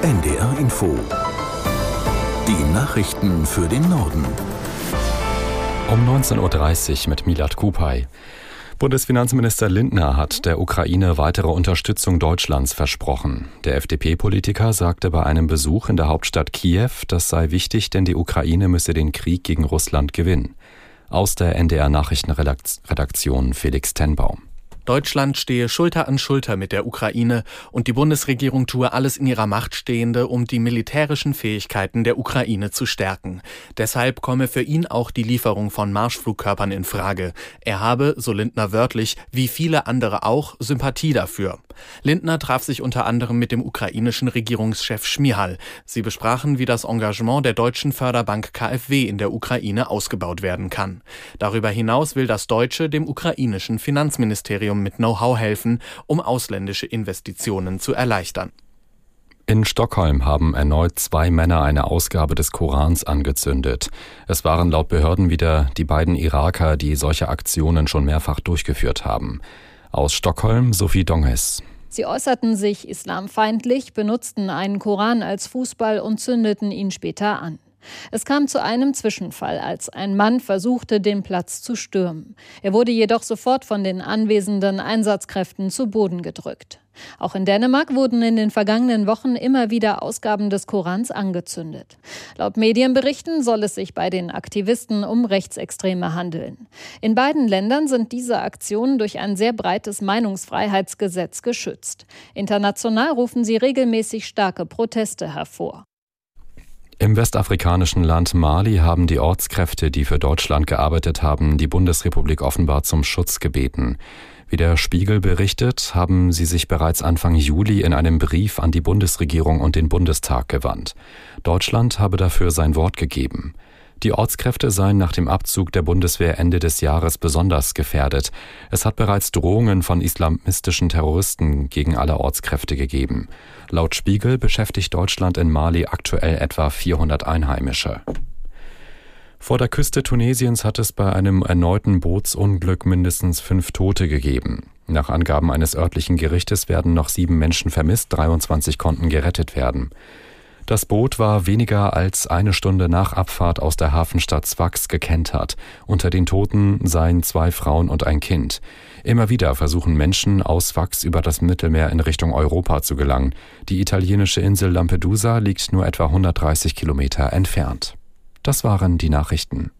NDR Info. Die Nachrichten für den Norden. Um 19.30 Uhr mit Milad Kupay. Bundesfinanzminister Lindner hat der Ukraine weitere Unterstützung Deutschlands versprochen. Der FDP-Politiker sagte bei einem Besuch in der Hauptstadt Kiew, das sei wichtig, denn die Ukraine müsse den Krieg gegen Russland gewinnen. Aus der NDR Nachrichtenredaktion Felix Tenbaum. Deutschland stehe Schulter an Schulter mit der Ukraine und die Bundesregierung tue alles in ihrer Macht Stehende, um die militärischen Fähigkeiten der Ukraine zu stärken. Deshalb komme für ihn auch die Lieferung von Marschflugkörpern in Frage. Er habe, so Lindner wörtlich, wie viele andere auch, Sympathie dafür. Lindner traf sich unter anderem mit dem ukrainischen Regierungschef Schmihal. Sie besprachen, wie das Engagement der deutschen Förderbank KfW in der Ukraine ausgebaut werden kann. Darüber hinaus will das deutsche dem ukrainischen Finanzministerium mit Know-how helfen, um ausländische Investitionen zu erleichtern. In Stockholm haben erneut zwei Männer eine Ausgabe des Korans angezündet. Es waren laut Behörden wieder die beiden Iraker, die solche Aktionen schon mehrfach durchgeführt haben. Aus Stockholm Sophie Donges. Sie äußerten sich islamfeindlich, benutzten einen Koran als Fußball und zündeten ihn später an. Es kam zu einem Zwischenfall, als ein Mann versuchte, den Platz zu stürmen. Er wurde jedoch sofort von den anwesenden Einsatzkräften zu Boden gedrückt. Auch in Dänemark wurden in den vergangenen Wochen immer wieder Ausgaben des Korans angezündet. Laut Medienberichten soll es sich bei den Aktivisten um Rechtsextreme handeln. In beiden Ländern sind diese Aktionen durch ein sehr breites Meinungsfreiheitsgesetz geschützt. International rufen sie regelmäßig starke Proteste hervor. Im westafrikanischen Land Mali haben die Ortskräfte, die für Deutschland gearbeitet haben, die Bundesrepublik offenbar zum Schutz gebeten. Wie der Spiegel berichtet, haben sie sich bereits Anfang Juli in einem Brief an die Bundesregierung und den Bundestag gewandt. Deutschland habe dafür sein Wort gegeben. Die Ortskräfte seien nach dem Abzug der Bundeswehr Ende des Jahres besonders gefährdet. Es hat bereits Drohungen von islamistischen Terroristen gegen alle Ortskräfte gegeben. Laut Spiegel beschäftigt Deutschland in Mali aktuell etwa 400 Einheimische. Vor der Küste Tunesiens hat es bei einem erneuten Bootsunglück mindestens fünf Tote gegeben. Nach Angaben eines örtlichen Gerichtes werden noch sieben Menschen vermisst, 23 konnten gerettet werden. Das Boot war weniger als eine Stunde nach Abfahrt aus der Hafenstadt Sfax gekentert. Unter den Toten seien zwei Frauen und ein Kind. Immer wieder versuchen Menschen aus Sfax über das Mittelmeer in Richtung Europa zu gelangen. Die italienische Insel Lampedusa liegt nur etwa 130 Kilometer entfernt. Das waren die Nachrichten.